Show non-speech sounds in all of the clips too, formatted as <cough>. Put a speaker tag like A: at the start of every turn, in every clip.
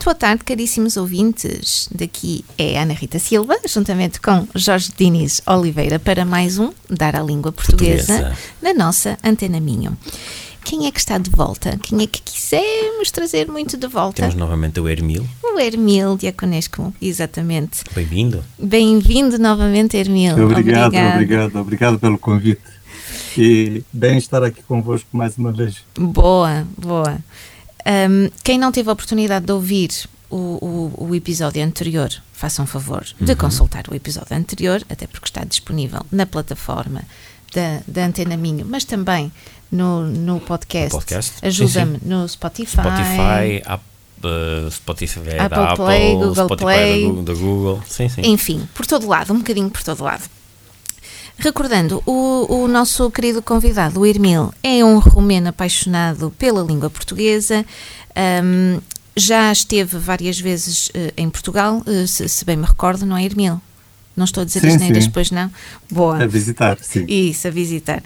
A: Muito boa tarde, caríssimos ouvintes. Daqui é Ana Rita Silva, juntamente com Jorge Diniz Oliveira, para mais um Dar à Língua Portuguesa,
B: Portuguesa.
A: na nossa Antena Minho. Quem é que está de volta? Quem é que quisemos trazer muito de volta?
B: Temos novamente o Hermil.
A: O Hermil Diaconesco, exatamente.
B: Bem-vindo.
A: Bem-vindo novamente, Hermil.
C: Obrigado, obrigado, obrigado, pelo convite. E bem estar aqui convosco mais uma vez.
A: Boa, boa. Um, quem não teve a oportunidade de ouvir o, o, o episódio anterior, façam um favor de consultar o episódio anterior, até porque está disponível na plataforma da, da Antena Minho, mas também no, no podcast.
B: Podcast,
A: Ajuda-me no Spotify.
B: Spotify, uh, Spotify é
A: Apple
B: da Apple,
A: Play, Google
B: Spotify
A: Play.
B: Da, Google, da Google. Sim, sim.
A: Enfim, por todo lado, um bocadinho por todo lado. Recordando, o, o nosso querido convidado, o Irmil, é um romeno apaixonado pela língua portuguesa. hum, já esteve várias vezes eh, em Portugal, eh, se, se bem me recordo, não é, Irmil? Não estou a dizer
C: Sim,
A: asneiras,
C: sim.
A: depois não? Boa.
C: A visitar, sim.
A: Isso, a visitar.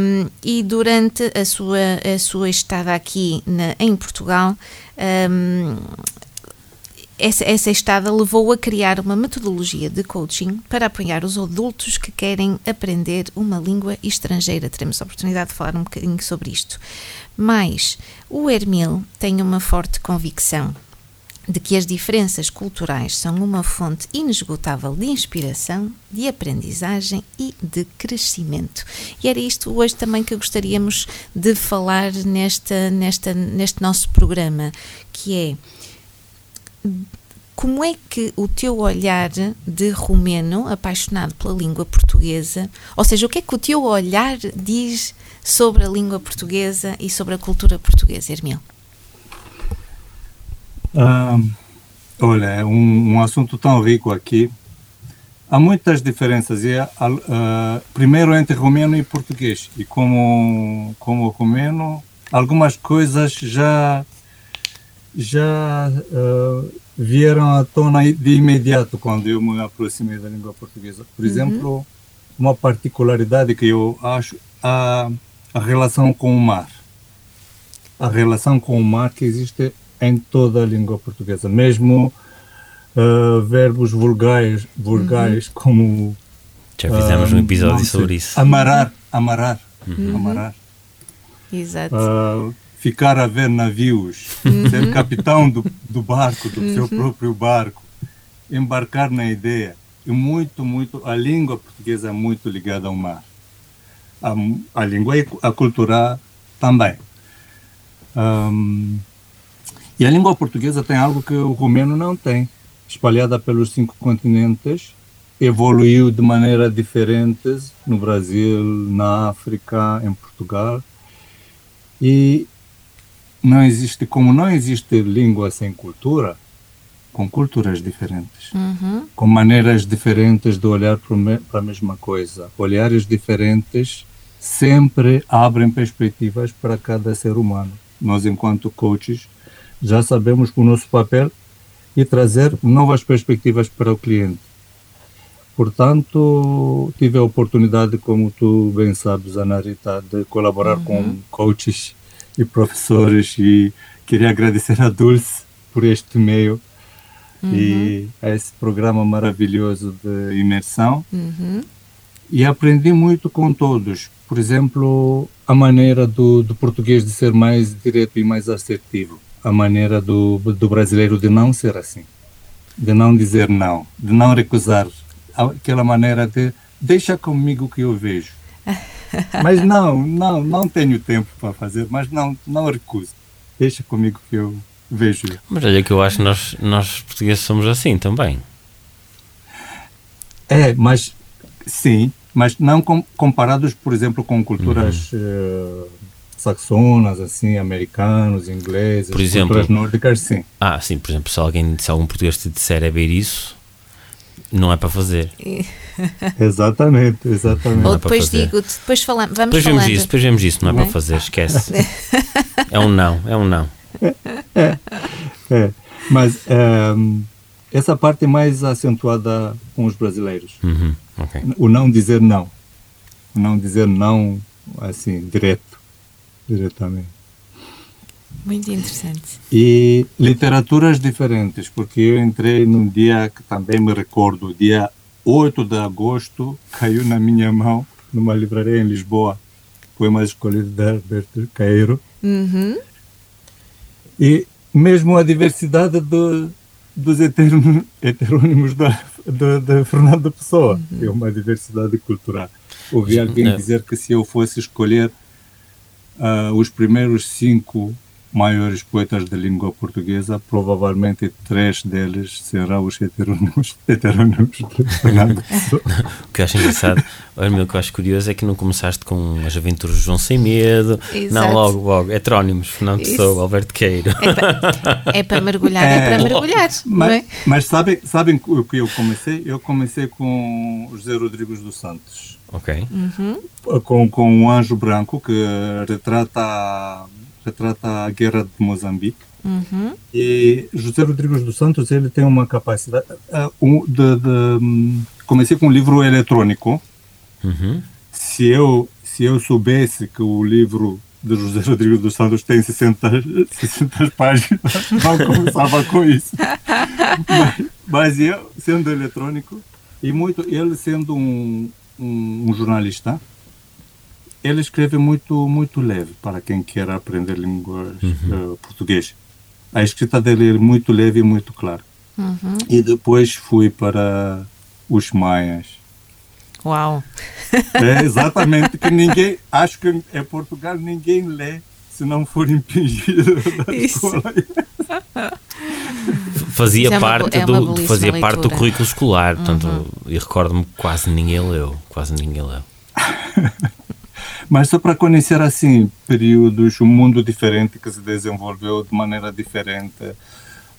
A: Um, e durante a sua, a sua estada aqui na- em Portugal, um, essa, essa estada levou a criar uma metodologia de coaching para apoiar os adultos que querem aprender uma língua estrangeira. Teremos a oportunidade de falar um bocadinho sobre isto. Mas o Hermil tem uma forte convicção de que as diferenças culturais são uma fonte inesgotável de inspiração, de aprendizagem e de crescimento. E era isto hoje também que gostaríamos de falar nesta, nesta, neste nosso programa, que é como é que o teu olhar de romeno, apaixonado pela língua portuguesa, ou seja, o que é que o teu olhar diz sobre a língua portuguesa e sobre a cultura portuguesa, Hermil?
C: Olha, é um, um assunto tão rico aqui. Há muitas diferenças. E, ah, primeiro entre romeno e português. E como, como romeno, algumas coisas já, já ah, vieram à tona de imediato quando eu me aproximei da língua portuguesa. Por exemplo, uma particularidade que eu acho a, a relação com o mar. A relação com o mar que existe em toda a língua portuguesa, mesmo ah, verbos vulgares, vulgares como
B: Já fizemos um
C: ah,
B: episódio
C: não sei,
B: sobre isso.
C: Amarar, amarar, amarar.
A: Exato.
C: Ah, ficar a ver navios, ser capitão do, do barco, do seu próprio barco, embarcar na ideia. E muito, muito, a língua portuguesa é muito ligada ao mar. A, a língua e a cultura também. Ahm, e a língua portuguesa tem algo que o romeno não tem. Espalhada pelos cinco continentes, evoluiu de maneiras diferentes no Brasil, na África, em Portugal. E não existe, como não existe língua sem cultura, com culturas diferentes,
A: Uhum.
C: com maneiras diferentes de olhar para a mesma coisa, olhares diferentes sempre abrem perspectivas para cada ser humano. Nós, enquanto coaches, já sabemos que o nosso papel é trazer novas perspectivas para o cliente. Portanto, tive a oportunidade, como tu bem sabes, Ana Rita, de colaborar com coaches e professores e queria agradecer a Dulce por este meio e a esse programa maravilhoso de imersão
A: Uhum.
C: e aprendi muito com todos. Por exemplo, a maneira do, do português de ser mais direto e mais assertivo. A maneira do, do brasileiro de não ser assim. De não dizer não. De não recusar. Aquela maneira de deixa comigo que eu vejo. <laughs> <laughs> Mas não, não, não tenho tempo para fazer, mas não, não recuso. Deixa comigo que eu vejo.
B: Mas olha que eu acho que nós, nós portugueses somos assim também.
C: É, mas sim, mas não com- comparados, por exemplo, com culturas eh, anglo-saxonas, assim, americanos, ingleses,
B: Por exemplo?
C: culturas nórdicas, sim.
B: Ah, sim, por exemplo, se alguém, se algum português te disser é ver isso, não é para fazer. <laughs>
C: Exatamente, exatamente.
A: Ou
B: é
A: depois
B: fazer.
A: digo, depois falamos, vamos
B: Depois vemos
A: falando.
B: isso, depois vemos isso, não é
A: Não
B: para
A: é?
B: fazer, esquece. <laughs> É um não, é um não.
C: É, mas ehm, essa parte é mais acentuada com os brasileiros.
B: Uhum, ok.
C: O não dizer não. O não dizer não, assim, direto. Diretamente.
A: Muito interessante.
C: E literaturas diferentes, porque eu entrei num dia que também me recordo, dia 8 de agosto, <laughs> caiu na minha mão, numa livraria em Lisboa, poemas escolhidos de Alberto Caeiro.
A: Uhum.
C: E mesmo a diversidade do, dos heteron- heterônimos da, da, da Fernando Pessoa. É uma diversidade cultural. Ouvi alguém
B: É.
C: dizer que se eu fosse escolher ah, os primeiros cinco maiores poetas da língua portuguesa, provavelmente três deles serão os heterônimos, <laughs> heterônimos de Fernando Pessoa. <laughs>
B: O que eu acho engraçado, olha, o que eu acho curioso é que não começaste com as aventuras de João Sem Medo,
A: Exato.
B: não, logo, logo, heterónimos, Fernando
A: Isso.
B: Pessoa, Alberto Queiro.
A: É para mergulhar, é, para mergulhar,
C: Mas,
A: é?
C: mas sabem, sabem o que eu comecei? Eu comecei com José Rodrigues dos Santos.
B: ok.
C: com, com um anjo branco que retrata retrata a guerra de Moçambique
A: Uhum.
C: e José Rodrigues dos Santos ele tem uma capacidade um, de, de, hum, comecei com um livro eletrônico
B: Uhum.
C: se eu se eu soubesse que o livro de José Rodrigues dos Santos tem 60, 60 <laughs> páginas <laughs> não começava com isso mas, <laughs> mas eu sendo eletrônico e muito ele sendo um, um, um jornalista ele escreve muito muito leve para quem quer aprender língua eh, português. A escrita dele é muito leve e muito clara.
A: Uhum.
C: E depois fui para os maias.
A: Uau.
C: É exatamente que ninguém, acho que em Portugal ninguém lê se não for impingido <laughs> da
A: Isso.
C: escola.
B: Fazia
A: Isso é uma
B: parte,
A: é
B: do, fazia parte do
A: leitura. Uhum.
B: currículo escolar, portanto, e recordo-me que quase ninguém leu, quase ninguém leu. <laughs>
C: Mas só para conhecer assim períodos, um mundo diferente que se desenvolveu de maneira diferente,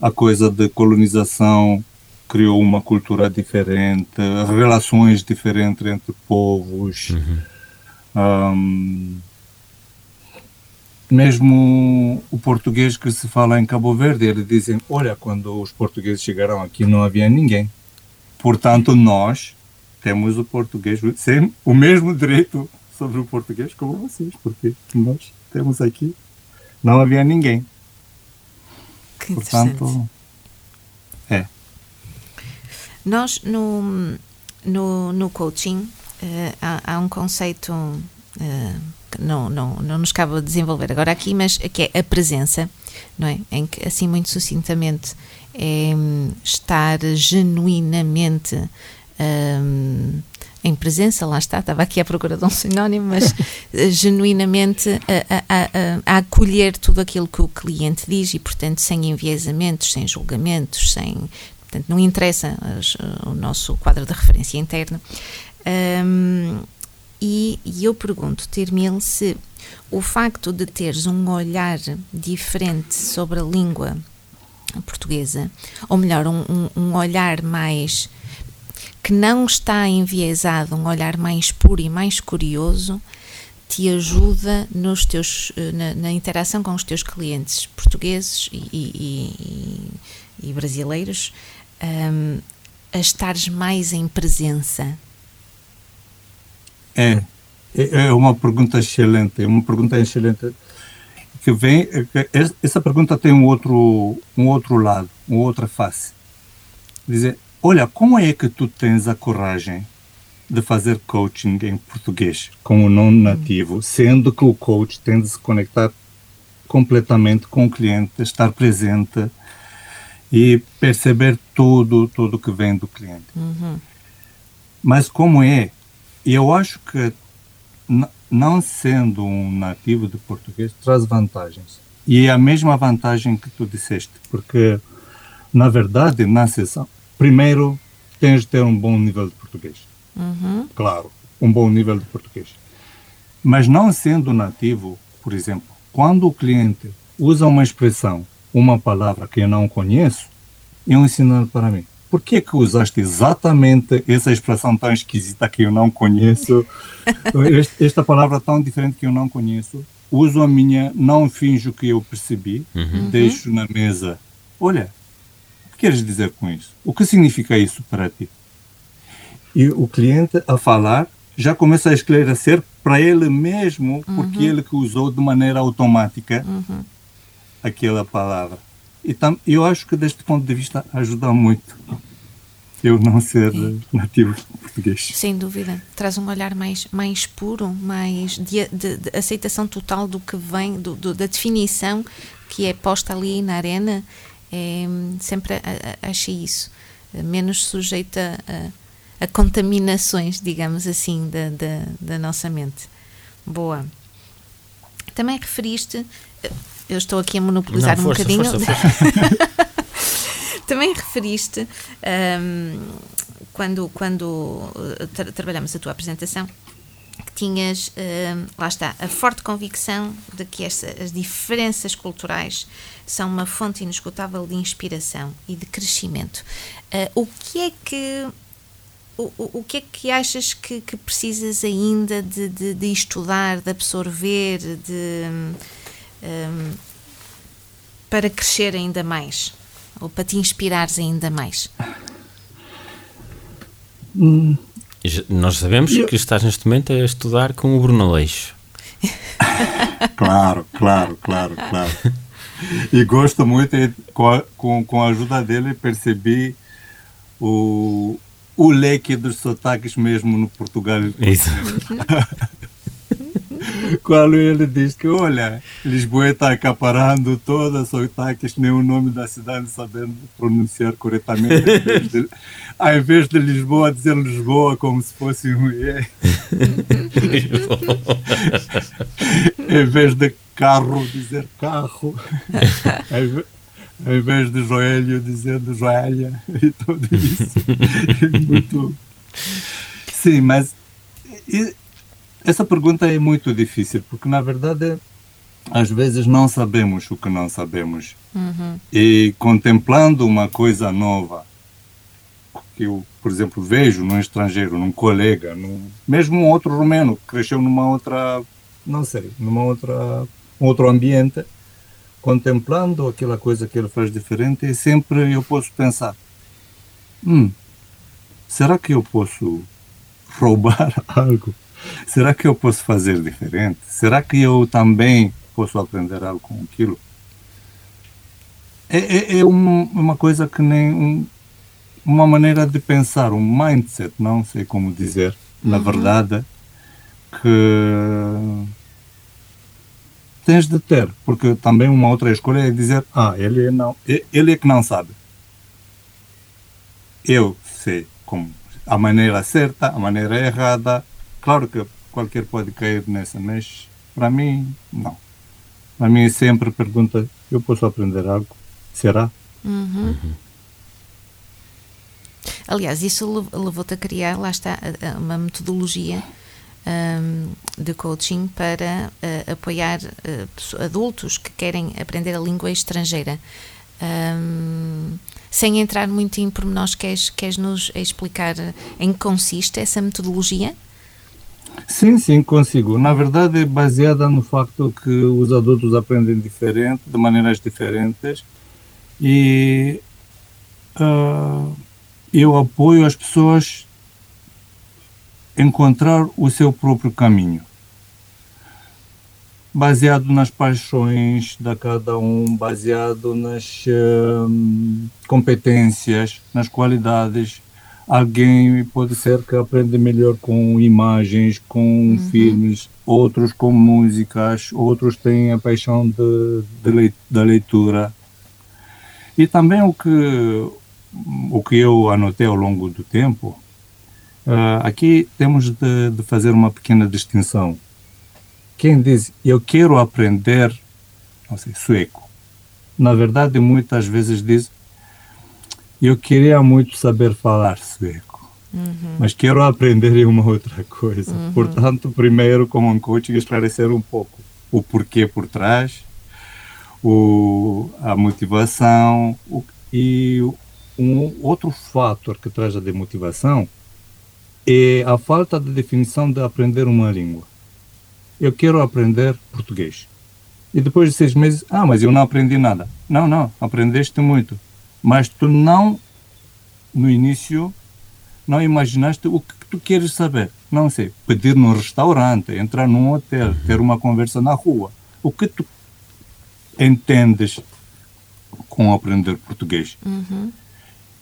C: a coisa de colonização criou uma cultura diferente, relações diferentes entre povos. Ahm, mesmo o português que se fala em Cabo Verde, eles dizem, olha, quando os portugueses chegaram aqui não havia ninguém. Portanto, nós temos o português, sem o mesmo direito sobre o português como vocês, porque nós temos aqui, não havia ninguém.
A: Que.
C: Portanto, é.
A: Nós, no, no, no coaching, eh, há, há um conceito eh, que não, não, não nos cabe desenvolver agora aqui, mas que é a presença, não é? Em que, assim, muito sucintamente, é hum, estar genuinamente hum, em presença, lá está, estava aqui à procura de um sinónimo, mas <laughs> eh, genuinamente a, a- a- a acolher tudo aquilo que o cliente diz e, portanto, sem enviesamentos, sem julgamentos, sem. Portanto, não interessa as- o nosso quadro de referência interna. Hum, e, e eu pergunto, Termil, se o facto de teres um olhar diferente sobre a língua portuguesa, ou melhor, um, um- um olhar mais que não está enviesado, um olhar mais puro e mais curioso, te ajuda nos teus, eh, na, na interação com os teus clientes portugueses e, e- e- e brasileiros hum, a estares mais em presença.
C: É, é é uma pergunta excelente, é uma pergunta excelente que vem, é essa pergunta tem um outro, um outro lado, uma outra face. Dizer, olha, como é que tu tens a coragem de fazer coaching em português com o não nativo, sendo que o coach tem de se conectar completamente com o cliente, estar presente e perceber tudo, tudo que vem do cliente. Mas como é? Eu acho que não sendo um nativo de português traz vantagens. E é a mesma vantagem que tu disseste, porque na verdade, na sessão, primeiro tens de ter um bom nível de português.
A: Uhum.
C: Claro, um bom nível de português. Mas não sendo nativo, por exemplo, quando o cliente usa uma expressão, uma palavra que eu não conheço, é um sinal para mim. Por que que usaste exatamente essa expressão tão esquisita que eu não conheço? <laughs> Esta palavra tão diferente que eu não conheço. Uso a minha, não finjo que eu percebi,
B: Uhum.
C: deixo na mesa. Olha, queres dizer com isso? O que significa isso para ti? E o cliente a falar já começa a esclarecer para ele mesmo porque ele que usou de maneira automática aquela palavra. Então, eu acho que deste ponto de vista ajuda muito eu não ser nativo português.
A: Sem dúvida. Traz um olhar mais, mais puro, mais de, de- de aceitação total do que vem, do- do- da definição que é posta ali na arena. É, sempre a- a- achei isso. eh, Menos sujeita a, a contaminações, digamos assim, da, da, da nossa mente. Boa. Também referiste. eh, Eu estou aqui a monopolizar
B: Não,
A: um
B: força,
A: bocadinho.
B: força, força. <laughs>
A: Também referiste, hum, quando, quando uh, tra trabalhamos a tua apresentação, que tinhas, hum, lá está, a forte convicção de que essa- as diferenças culturais são uma fonte inesgotável de inspiração e de crescimento. Uh, o que é que o, o, que é que achas que, que precisas ainda de, de, de estudar, de absorver, de hum, para crescer ainda mais? Ou para te inspirares ainda mais?
B: Já- Nós sabemos que estás neste momento a estudar com o Bruno Leixo. <laughs>
C: Claro, claro, claro, claro. E gosto muito, e com a, com, com a ajuda dele, percebi o, o leque dos sotaques mesmo no Portugal.
B: Isso. <laughs> <laughs>
C: Quando ele diz que, olha, Lisboa está acaparando todos os sotaques, nem o nome da cidade sabendo pronunciar corretamente. Ao invés de, <laughs> ao invés de Lisboa, dizer Lisboa como se fosse um E. <laughs> em vez de carro, dizer carro. Ao invés de joelho, dizer joelha. E tudo isso. É muito. Sim, mas essa pergunta é muito difícil, porque na verdade, às vezes não sabemos o que não sabemos. E contemplando uma coisa nova, que eu, por exemplo, vejo num estrangeiro, num colega, num, mesmo um outro romeno que cresceu numa outra, não sei, numa outra, um outro ambiente, contemplando aquela coisa que ele faz diferente, e sempre eu posso pensar, hum, será que eu posso <laughs> roubar algo? Será que eu posso fazer diferente? Será que eu também posso aprender algo com aquilo? É, é, é uma, uma coisa que nem um, uma maneira de pensar, um mindset, não sei como dizer, na verdade, que tens de ter, porque também uma outra escolha é dizer, ah, ele é não, ele é que não sabe. Eu sei como a maneira certa, a maneira errada. Claro que qualquer pode cair nessa, mas para mim não. Para mim sempre pergunta, eu posso aprender algo? Será?
A: Aliás, isso lev- levou-te a criar, lá está, uma metodologia hum, de coaching para eh, apoiar pesso- adultos que querem aprender a língua estrangeira. Hum, sem entrar muito em pormenores, queres, queres nos explicar em que consiste essa metodologia?
C: Sim, sim, consigo. Na verdade, é baseada no facto que os adultos aprendem diferente, de maneiras diferentes, e ah, eu apoio as pessoas encontrar o seu próprio caminho, baseado nas paixões de cada um, baseado nas hum, competências, nas qualidades alguém pode ser que aprende melhor com imagens, com filmes, outros com músicas, outros têm a paixão de, de lei- da leitura. E também o que, o que eu anotei ao longo do tempo, ah, aqui temos de, de fazer uma pequena distinção. Quem diz eu quero aprender, não sei, sueco, na verdade muitas vezes diz eu queria muito saber falar sueco, mas quero aprender uma outra coisa. Portanto, primeiro, como um coach, esclarecer um pouco o porquê por trás, o, a motivação o, e um outro fator que traz a demotivação é a falta de definição de aprender uma língua. Eu quero aprender português. E depois de seis meses, ah, mas eu não aprendi nada. Não, não, aprendeste muito. Mas tu não, no início, não imaginaste o que tu queres saber. Não sei, pedir num restaurante, entrar num hotel, ter uma conversa na rua. O que tu entendes com aprender português?
A: Uhum.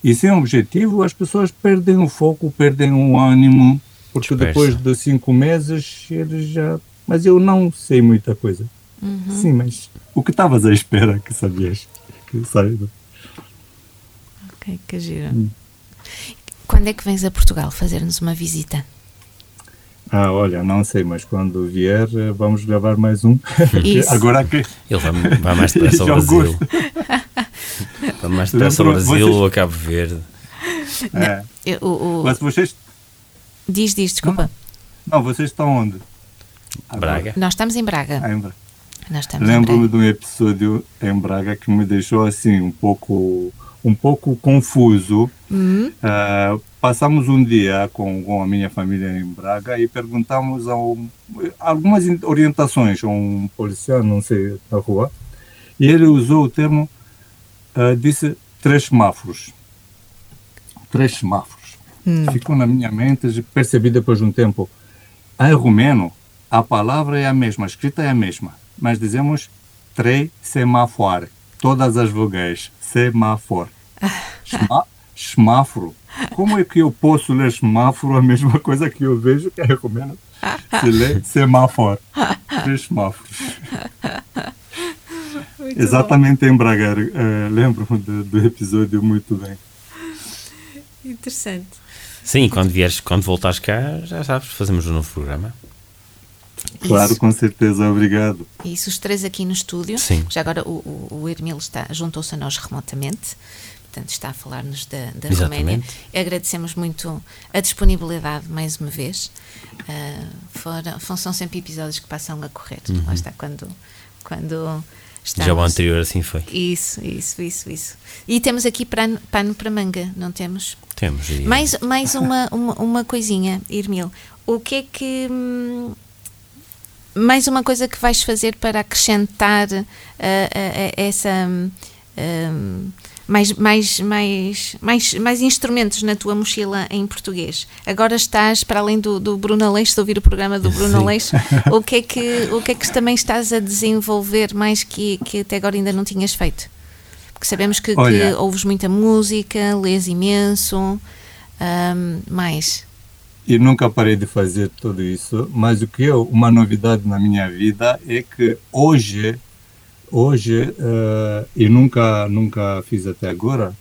C: E sem objetivo, as pessoas perdem o foco, perdem o ânimo, porque
B: Dispersa.
C: depois de cinco meses eles já. Mas eu não sei muita coisa.
A: Uhum.
C: Sim, mas o que estavas à espera que sabias? Que saiba.
A: Ok, que giro.
C: Hum.
A: Quando é que vens a Portugal fazer-nos uma visita?
C: Ah, olha, não sei, mas quando vier eh, vamos gravar mais um.
A: Isso. <laughs>
C: Agora que.
B: Ele vai, vai mais <laughs> depressa ao Brasil. <laughs> Vai mais depressa ao Brasil
C: vocês-
B: ou a Cabo Verde.
C: É.
A: Eu- o- o-
C: Mas vocês.
A: Diz, diz, desculpa.
C: Não, vocês estão onde? Agora.
B: Braga.
A: Nós estamos em Braga.
C: Ah, em Braga. Lembro-me de um episódio em Braga que me deixou assim um pouco um pouco confuso.
A: Hum,
C: Ah, passamos um dia com, com a minha família em Braga e perguntamos ao, algumas orientações a um policial, não sei, na rua, e ele usou o termo, ah, disse três semáforos. Três semáforos.
A: hum.
C: Ficou na minha mente percebi depois de um tempo. Em romeno, a palavra é a mesma, a escrita é a mesma, mas dizemos três semáforo, todas as vogais, semáforo. Semá- Semáforo. Como é que eu posso ler semáforo a mesma coisa que eu vejo que é romeno? Se lê semáforo. Três semáforos. Exatamente em Braga. eh, Lembro-me do, do episódio muito bem.
A: Interessante.
B: Sim, quando vieres, quando voltares cá, já sabes, fazemos um novo programa.
C: Claro,
A: Isso.
C: com certeza. Obrigado.
A: Isso, os três aqui no estúdio.
B: Sim.
A: Já agora o, o, o Hermilo está, juntou-se a nós remotamente, portanto está a falar-nos da, da
B: Exatamente.
A: Roménia. Agradecemos muito a disponibilidade mais uma vez. Ah, foram, são sempre episódios que passam a correr. Lá está, quando, quando estamos...
B: Já o anterior assim foi.
A: Isso, isso, isso, isso. E temos aqui pano, pano para manga, não temos?
B: Temos. E,
A: Mais, mais uma, uma, uma coisinha, Irmil. O que é que. hum, mais uma coisa que vais fazer para acrescentar ah, ah, essa. hum, hum, mais, mais, mais, mais, mais instrumentos na tua mochila em português. Agora estás, para além do, do Bruno Aleixo, de ouvir o programa do Bruno
B: Sim.
A: Aleixo, o que, é que, o que é que também estás a desenvolver mais que, que até agora ainda não tinhas feito? Porque sabemos que, que
C: Olha.
A: ouves muita música, lês imenso, hum, mais.
C: E nunca parei de fazer tudo isso, mas o que eu, uma novidade na minha vida é que hoje, hoje, eh, e nunca, nunca fiz até agora,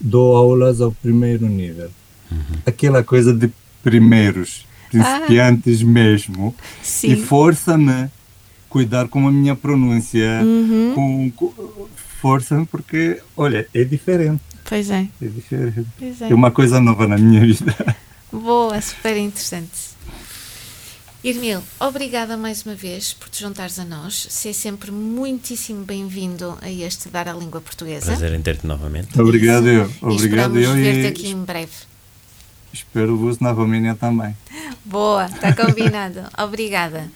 C: dou aulas ao primeiro nível. Aquela coisa de primeiros, principiantes mesmo.
A: Sim.
C: E força-me cuidar com a minha pronúncia,
A: Uhum.
C: com, com- força-me porque, olha, é diferente,
A: Pois é,
C: é diferente.
A: pois é.
C: É uma coisa nova na minha <laughs> vida.
A: Boa, super interessante. Irmil, obrigada mais uma vez por te juntares a nós. Ser sempre muitíssimo bem-vindo a este Dar a Língua Portuguesa.
B: prazer em ter-te novamente.
C: Obrigado eu,
A: E
C: obrigado
A: esperamos
C: eu
A: ver-te
C: e
A: aqui em breve.
C: espero-vos na Romênia também.
A: Boa, está combinado. <laughs> Obrigada.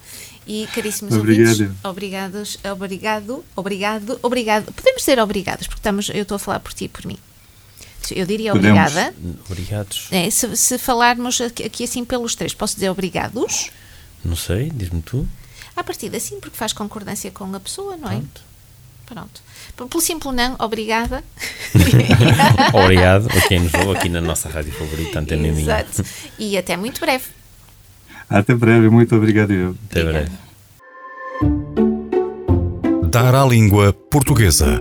A: E caríssimos
C: Obrigado.
A: ouvintes, obrigados, obrigado, obrigado, obrigado. Podemos ser obrigados, porque estamos, eu estou a falar por ti e por mim. Eu diria
C: Podemos.
A: obrigada.
B: Obrigados.
A: É, se, se falarmos aqui, aqui assim pelos três, posso dizer obrigados?
B: Não sei, diz-me tu.
A: A partir assim, porque faz concordância com a pessoa, não é?
B: Pronto.
A: Pronto. P- Pelo simples não, obrigada. <laughs>
B: Obrigado a quem nos ouve aqui na nossa rádio favorita, Antena Minha.
A: Exato. E até muito breve.
C: Até breve, muito obrigado eu.
B: Até breve.
D: Dar à língua portuguesa.